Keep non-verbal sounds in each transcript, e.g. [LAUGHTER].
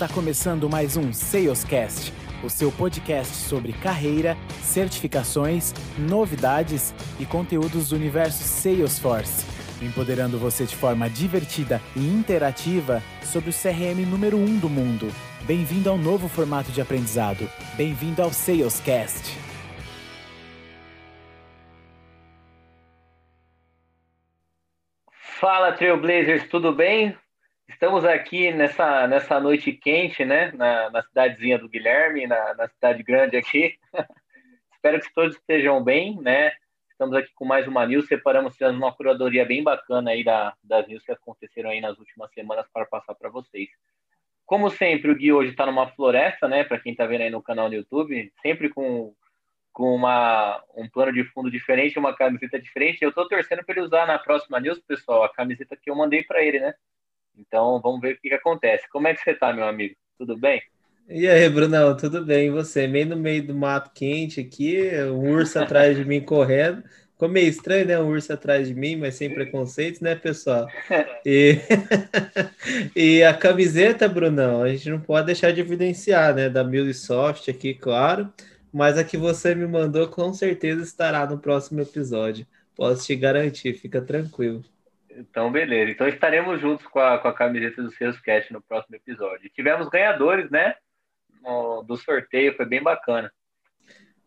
Está começando mais um Salescast, o seu podcast sobre carreira, certificações, novidades e conteúdos do universo Salesforce, empoderando você de forma divertida e interativa sobre o CRM número 1 um do mundo. Bem-vindo ao novo formato de aprendizado. Bem-vindo ao Salescast. Fala Trailblazers, tudo bem? Estamos aqui nessa, nessa noite quente, né? Na, na cidadezinha do Guilherme, na, na cidade grande aqui. [LAUGHS] Espero que todos estejam bem, né? Estamos aqui com mais uma news. Separamos uma curadoria bem bacana aí da, das news que aconteceram aí nas últimas semanas para passar para vocês. Como sempre, o Gui hoje está numa floresta, né? Para quem está vendo aí no canal do YouTube, sempre com, com uma, um plano de fundo diferente, uma camiseta diferente. Eu estou torcendo para ele usar na próxima news, pessoal, a camiseta que eu mandei para ele, né? Então, vamos ver o que, que acontece. Como é que você tá, meu amigo? Tudo bem? E aí, Brunão, tudo bem? E você? Meio no meio do mato quente aqui, um urso atrás de mim correndo. Ficou meio estranho, né? Um urso atrás de mim, mas sem preconceitos, né, pessoal? [LAUGHS] E, [LAUGHS] e a camiseta, Brunão, a gente não pode deixar de evidenciar, né? Da Milsoft aqui, claro. Mas a que você me mandou com certeza estará no próximo episódio. Posso te garantir, fica tranquilo. Então, beleza. Então estaremos juntos com a, com a camiseta do Salescast no próximo episódio. Tivemos ganhadores, né? No, do sorteio, foi bem bacana.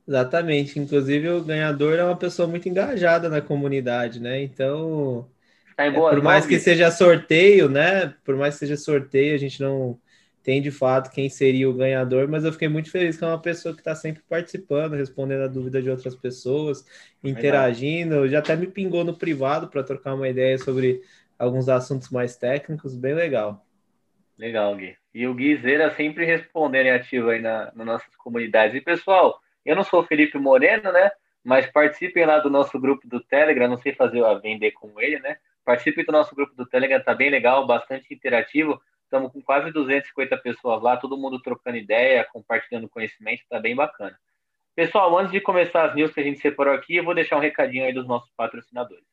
Exatamente. Inclusive, o ganhador é uma pessoa muito engajada na comunidade, né? Então, tá é, por mais que seja sorteio, né? Por mais que seja sorteio, a gente não tem de fato quem seria o ganhador, mas eu fiquei muito feliz que é uma pessoa que está sempre participando, respondendo a dúvida de outras pessoas, interagindo. Já até me pingou no privado para trocar uma ideia sobre alguns assuntos mais técnicos, bem legal. Legal, Gui. E o Gui Zera sempre respondendo ativo aí na, nas nossas comunidades. E pessoal, eu não sou o Felipe Moreno, né? Mas participem lá do nosso grupo do Telegram, não sei fazer a vender com ele, né? Participem do nosso grupo do Telegram, tá bem legal, bastante interativo. Estamos com quase 250 pessoas lá, todo mundo trocando ideia, compartilhando conhecimento, tá bem bacana. Pessoal, antes de começar as news que a gente separou aqui, eu vou deixar um recadinho aí dos nossos patrocinadores.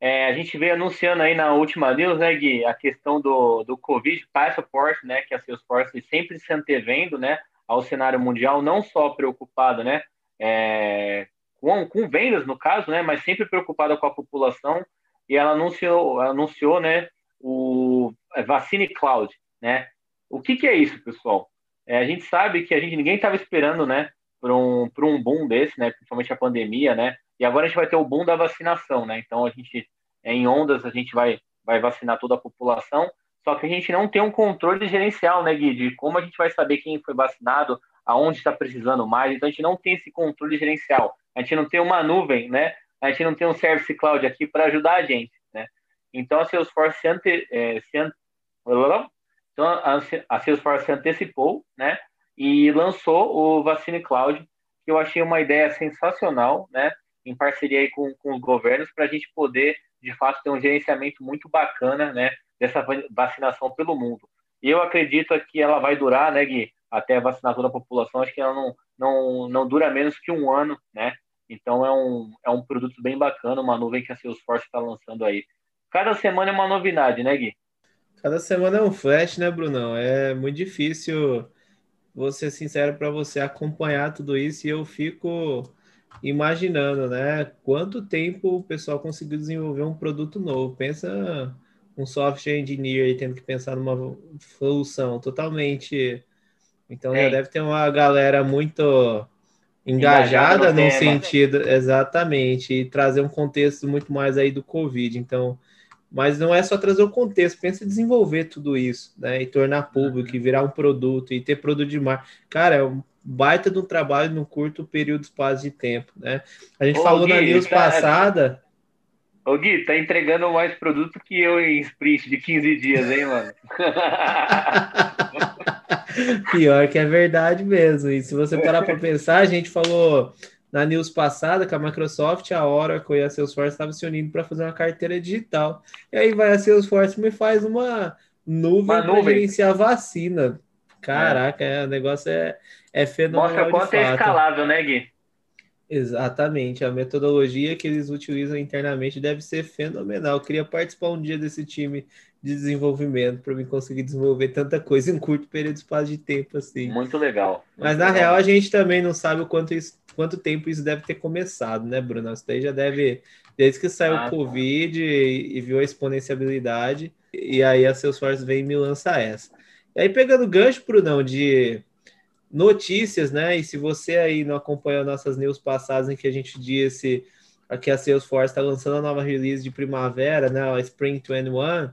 É, a gente veio anunciando aí na última news, né, Gui, a questão do, do Covid Passport, né, que a Salesforce sempre se antevendo, né, ao cenário mundial, não só preocupada, né, é, com, com vendas, no caso, né, mas sempre preocupada com a população, e ela anunciou, anunciou, né, o Vacine Cloud, né. O que, que é isso, pessoal? É, a gente sabe que a gente ninguém estava esperando, né, para um, um boom desse, né, principalmente a pandemia, né, e agora a gente vai ter o boom da vacinação, né? Então a gente, em ondas, a gente vai, vai vacinar toda a população, só que a gente não tem um controle gerencial, né, Gui? De como a gente vai saber quem foi vacinado, aonde está precisando mais. Então a gente não tem esse controle gerencial. A gente não tem uma nuvem, né? A gente não tem um Service Cloud aqui para ajudar a gente, né? Então a Salesforce se, ante, é, se ante, então, a, a Salesforce se antecipou, né? E lançou o Vacine Cloud, que eu achei uma ideia sensacional, né? Em parceria com, com os governos, para a gente poder, de fato, ter um gerenciamento muito bacana né, dessa vacinação pelo mundo. E eu acredito que ela vai durar, né, Gui, até vacinar toda a população, acho que ela não, não, não dura menos que um ano, né? Então é um, é um produto bem bacana, uma nuvem que a Salesforce está lançando aí. Cada semana é uma novidade, né, Gui? Cada semana é um flash, né, Brunão? É muito difícil, vou ser sincero para você, acompanhar tudo isso e eu fico imaginando, né? Quanto tempo o pessoal conseguiu desenvolver um produto novo. Pensa um software engineer aí tendo que pensar numa solução totalmente. Então é. já deve ter uma galera muito engajada no, no sentido, exatamente, e trazer um contexto muito mais aí do Covid. Então, mas não é só trazer o contexto, pensa em desenvolver tudo isso, né? E tornar público, uhum. e virar um produto, e ter produto de marca. Cara, é um baita de um trabalho num curto período de espaço de tempo, né? A gente Ô, falou Gui, na news tá... passada. Ô Gui, tá entregando mais produto que eu em sprint de 15 dias, hein, mano? [LAUGHS] Pior que é verdade mesmo. E se você parar para pensar, a gente falou na news passada que a Microsoft, a Oracle e a Salesforce estavam se unindo para fazer uma carteira digital. E aí vai a Salesforce e me faz uma nuvem para gerenciar vacina. Caraca, é. É, o negócio é, é fenomenal. Mostra quanto é escalável, né, Gui? Exatamente, a metodologia que eles utilizam internamente deve ser fenomenal. Eu queria participar um dia desse time de desenvolvimento para mim conseguir desenvolver tanta coisa em um curto período de espaço de tempo assim. Muito legal. Muito Mas na legal. real a gente também não sabe o quanto, isso, quanto tempo isso deve ter começado, né, Bruno? Isso daí já deve, desde que saiu ah, o Covid tá. e, e, viu a exponencialidade, e aí a Salesforce vem e me lança essa. E aí pegando gancho, Brunão, de notícias, né? E se você aí não acompanhou nossas news passadas em que a gente disse que a Salesforce está lançando a nova release de primavera, né? A Spring 21,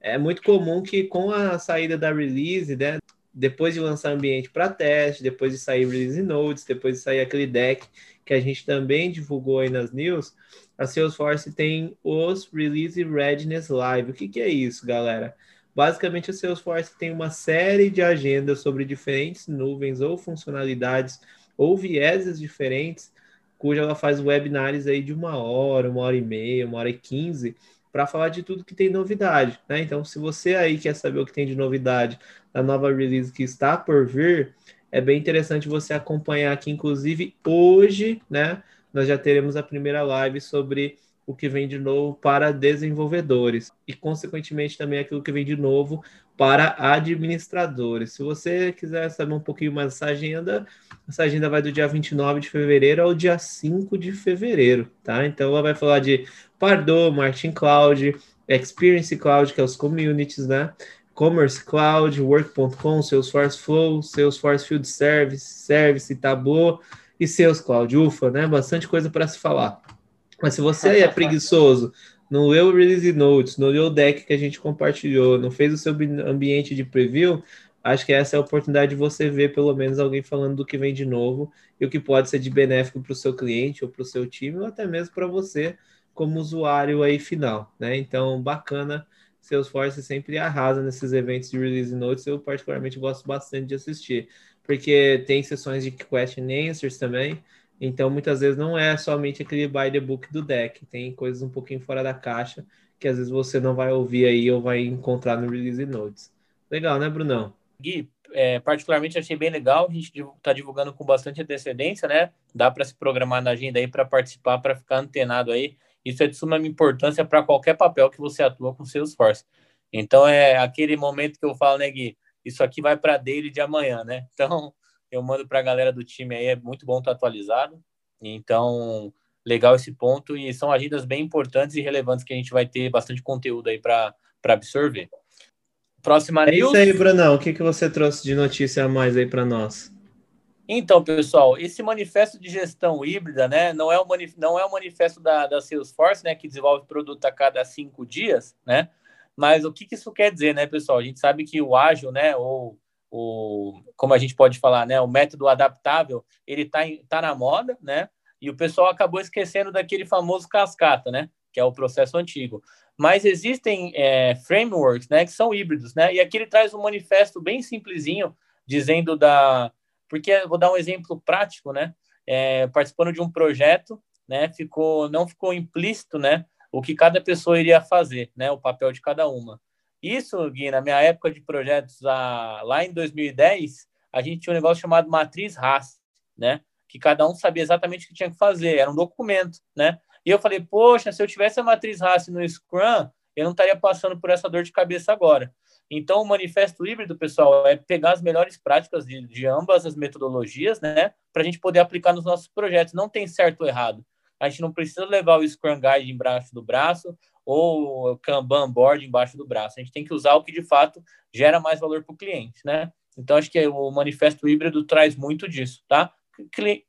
é muito comum que com a saída da release, né? Depois de lançar ambiente para teste, depois de sair release notes, depois de sair aquele deck que a gente também divulgou aí nas news, a Salesforce tem os Release Readiness Live. O que, que é isso, galera? Basicamente, a Salesforce tem uma série de agendas sobre diferentes nuvens ou funcionalidades ou vieses diferentes, cuja ela faz webinars aí de uma hora, uma hora e meia, uma hora e quinze, para falar de tudo que tem novidade, né? Então, se você aí quer saber o que tem de novidade da nova release que está por vir, é bem interessante você acompanhar aqui, inclusive hoje, né? Nós já teremos a primeira live sobre o que vem de novo para desenvolvedores e, consequentemente, também aquilo que vem de novo para administradores. Se você quiser saber um pouquinho mais dessa agenda, essa agenda vai do dia 29 de fevereiro ao dia 5 de fevereiro, tá? Então, ela vai falar de Pardot, Martin Cloud, Experience Cloud, que é os communities, né? Commerce Cloud, Work.com, Salesforce Flow, Salesforce Field Service, Service, Tableau e Sales Cloud, ufa, né? Bastante coisa para se falar. Mas se você é preguiçoso, não leu o Release Notes, não leu o deck que a gente compartilhou, não fez o seu ambiente de preview, acho que essa é a oportunidade de você ver pelo menos alguém falando do que vem de novo e o que pode ser de benéfico para o seu cliente ou para o seu time, ou até mesmo para você como usuário aí final, né? Então, bacana. Salesforce sempre arrasa nesses eventos de release notes. Eu particularmente gosto bastante de assistir, porque tem sessões de question answers também. Então, muitas vezes não é somente aquele by the book do deck, tem coisas um pouquinho fora da caixa que às vezes você não vai ouvir aí ou vai encontrar no Release Notes. Legal, né, Brunão? Gui, é, particularmente achei bem legal, a gente está divulgando com bastante antecedência, né? Dá para se programar na agenda aí para participar, para ficar antenado aí. Isso é de suma importância para qualquer papel que você atua com Salesforce. Então, é aquele momento que eu falo, né, Gui? Isso aqui vai para dele de amanhã, né? Então, eu mando para a galera do time aí, é muito bom estar atualizado. Então, legal esse ponto. E são agendas bem importantes e relevantes que a gente vai ter bastante conteúdo aí para absorver. Próxima é news. isso aí, Brunão. O que, que você trouxe de notícia a mais aí para nós? Então, pessoal, esse manifesto de gestão híbrida, né, não é o, manif não é o manifesto da, da Salesforce, né, que desenvolve produto a cada cinco dias, né, mas o que, que isso quer dizer, né, pessoal? A gente sabe que o ágil, né, ou o, como a gente pode falar, né, o método adaptável, ele está tá na moda, né, e o pessoal acabou esquecendo daquele famoso cascata, né, que é o processo antigo. Mas existem é, frameworks, né, que são híbridos, né, e aqui ele traz um manifesto bem simplesinho, dizendo da... Porque vou dar um exemplo prático, né, é, participando de um projeto, né, ficou, não ficou implícito, né, o que cada pessoa iria fazer, né, o papel de cada uma. Isso, Gui, na minha época de projetos, lá em 2010, a gente tinha um negócio chamado matriz RAS, né? Que cada um sabia exatamente o que tinha que fazer, era um documento, né? E eu falei, poxa, se eu tivesse a matriz RAS no Scrum, eu não estaria passando por essa dor de cabeça agora. Então, o manifesto híbrido, pessoal, é pegar as melhores práticas de, de ambas as metodologias, né? Para a gente poder aplicar nos nossos projetos. Não tem certo ou errado. A gente não precisa levar o Scrum Guide embaixo do braço ou Kanban Board embaixo do braço. A gente tem que usar o que de fato gera mais valor para o cliente, né? Então, acho que o manifesto híbrido traz muito disso, tá?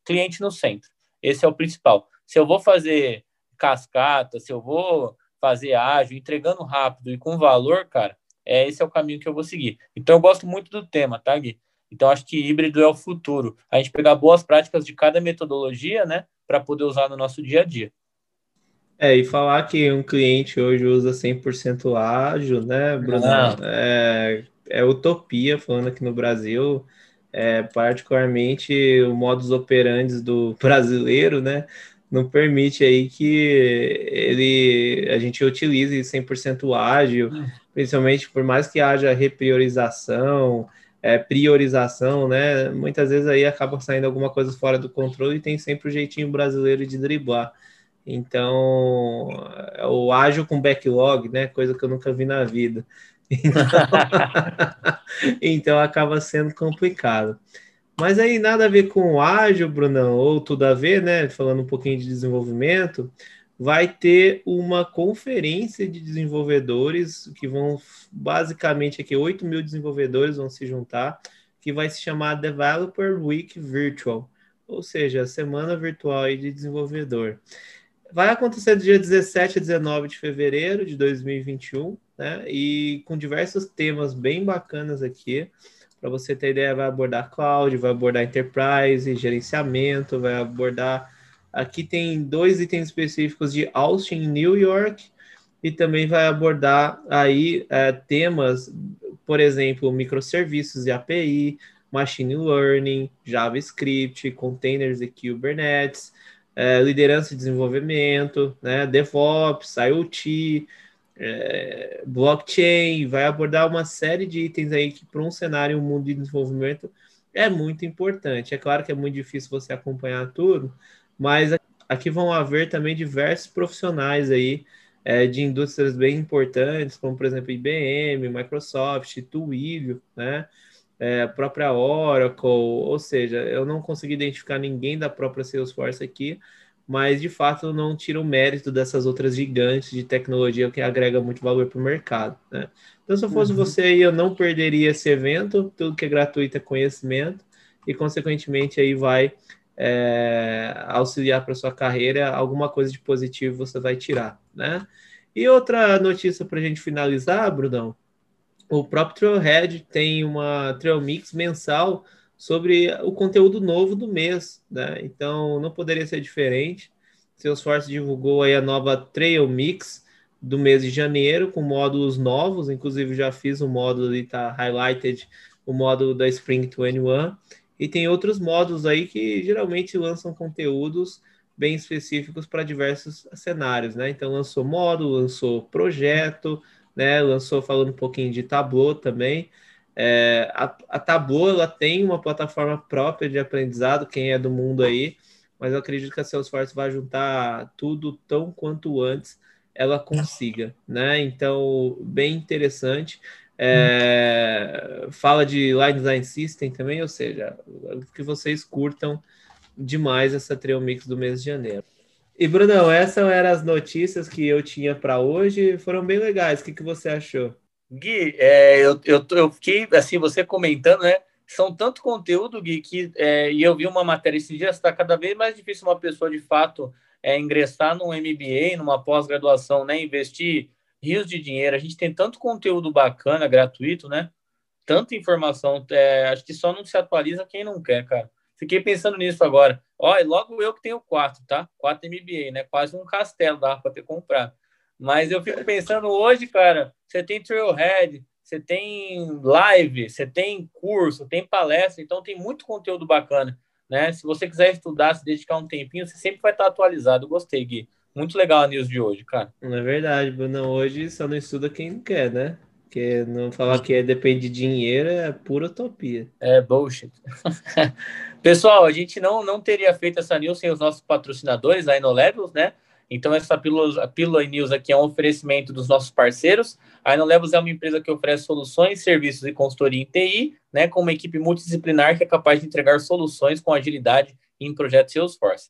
Cliente no centro. Esse é o principal. Se eu vou fazer cascata, se eu vou fazer ágil, entregando rápido e com valor, cara, é esse é o caminho que eu vou seguir. Então, eu gosto muito do tema, tá, Gui? Então, acho que híbrido é o futuro. A gente pegar boas práticas de cada metodologia, né, para poder usar no nosso dia a dia. É, e falar que um cliente hoje usa 100% ágil, né, Bruno? É, é utopia, falando aqui no Brasil, é, particularmente o modus operandi do [LAUGHS] brasileiro, né? Não permite aí que ele a gente utilize 100% ágil, hum. principalmente por mais que haja repriorização, é, priorização, né? Muitas vezes aí acaba saindo alguma coisa fora do controle e tem sempre o jeitinho brasileiro de driblar. Então, é o ágil com backlog, né? Coisa que eu nunca vi na vida. [LAUGHS] Então, então acaba sendo complicado. Mas aí nada a ver com ágil, Brunão, ou tudo a ver, né? Falando um pouquinho de desenvolvimento, vai ter uma conferência de desenvolvedores que vão basicamente aqui 8 mil desenvolvedores vão se juntar, que vai se chamar Developer Week Virtual, ou seja, a semana virtual de desenvolvedor. Vai acontecer do dia 17 a 19 de fevereiro de 2021, né? E com diversos temas bem bacanas aqui. Para você ter ideia, vai abordar cloud, vai abordar enterprise, gerenciamento, vai abordar. Aqui tem dois itens específicos de Austin, New York, e também vai abordar aí é, temas, por exemplo, microserviços e API, machine learning, JavaScript, containers e Kubernetes, é, liderança e desenvolvimento, né, DevOps, IoT, é, blockchain, vai abordar uma série de itens aí que para um cenário, um mundo de desenvolvimento é muito importante. É claro que é muito difícil você acompanhar tudo, mas aqui vão haver também diversos profissionais aí é, de indústrias bem importantes, como por exemplo IBM, Microsoft, Twilio, né? é, a própria Oracle, ou seja, eu não consegui identificar ninguém da própria Salesforce aqui, mas de fato não tira o mérito dessas outras gigantes de tecnologia que agrega muito valor para o mercado. Né? Então, se eu fosse uhum. você, eu não perderia esse evento, tudo que é gratuito é conhecimento, e consequentemente aí vai é, auxiliar para sua carreira, alguma coisa de positivo você vai tirar, né? E outra notícia para a gente finalizar, Brunão, o próprio Trailhead tem uma Trail Mix mensal sobre o conteúdo novo do mês, né? Então não poderia ser diferente. Salesforce divulgou aí a nova Trail Mix do mês de janeiro com módulos novos, inclusive já fiz um módulo ali tá highlighted o módulo da Spring 21 e tem outros módulos aí que geralmente lançam conteúdos bem específicos para diversos cenários, né? Então lançou módulo, lançou projeto, né? Lançou falando um pouquinho de Tableau também. É, a, a Tableau ela tem uma plataforma própria de aprendizado, quem é do mundo aí, mas eu acredito que a Salesforce vai juntar tudo tão quanto antes ela consiga, né? Então, bem interessante. É, fala de Line Design System também, ou seja, que vocês curtam demais essa Trail Mix do mês de janeiro. E, Brunão, essas eram as notícias que eu tinha para hoje. Foram bem legais. O que, que você achou? Gui, é, eu, eu, eu fiquei, assim, você comentando, né? São tanto conteúdo, Gui, que é, e eu vi uma matéria esses dias, está cada vez mais difícil uma pessoa, de fato, é, ingressar num MBA, numa pós-graduação, né? Investir rios de dinheiro. A gente tem tanto conteúdo bacana, gratuito, né? Tanta informação. É, acho que só não se atualiza quem não quer, cara. Fiquei pensando nisso agora. Olha, logo eu que tenho quatro, tá? Quatro MBA, né? Quase um castelo dá para ter comprado. Mas eu fico pensando hoje, cara, você tem Trailhead, você tem live, você tem curso, tem palestra, então tem muito conteúdo bacana, né? Se você quiser estudar, se dedicar um tempinho, você sempre vai estar atualizado. gostei, Gui. Muito legal a news de hoje, cara. Não é verdade, Bruno. Hoje só não estuda quem não quer, né? Porque não falar que é, depende de dinheiro é pura utopia. É bullshit. [LAUGHS] Pessoal, a gente não, não teria feito essa news sem os nossos patrocinadores, a InnoLevels, né? Então, essa pílula, a pílula News aqui é um oferecimento dos nossos parceiros. A InnoLevels é uma empresa que oferece soluções, serviços e consultoria em TI, né, com uma equipe multidisciplinar que é capaz de entregar soluções com agilidade em projetos Salesforce.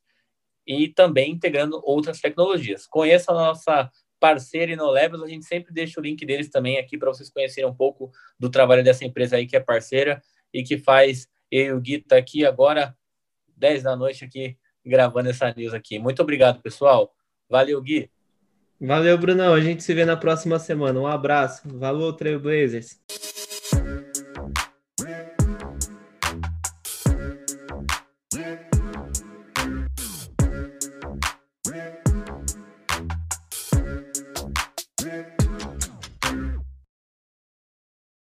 E também integrando outras tecnologias. Conheça a nossa parceira InnoLevels, a gente sempre deixa o link deles também aqui para vocês conhecerem um pouco do trabalho dessa empresa aí que é parceira e que faz eu e o Gui tá aqui agora 10 da noite aqui gravando essa news aqui. Muito obrigado, pessoal. Valeu, Gui. Valeu, Brunão. A gente se vê na próxima semana. Um abraço. Valeu, Trailblazers.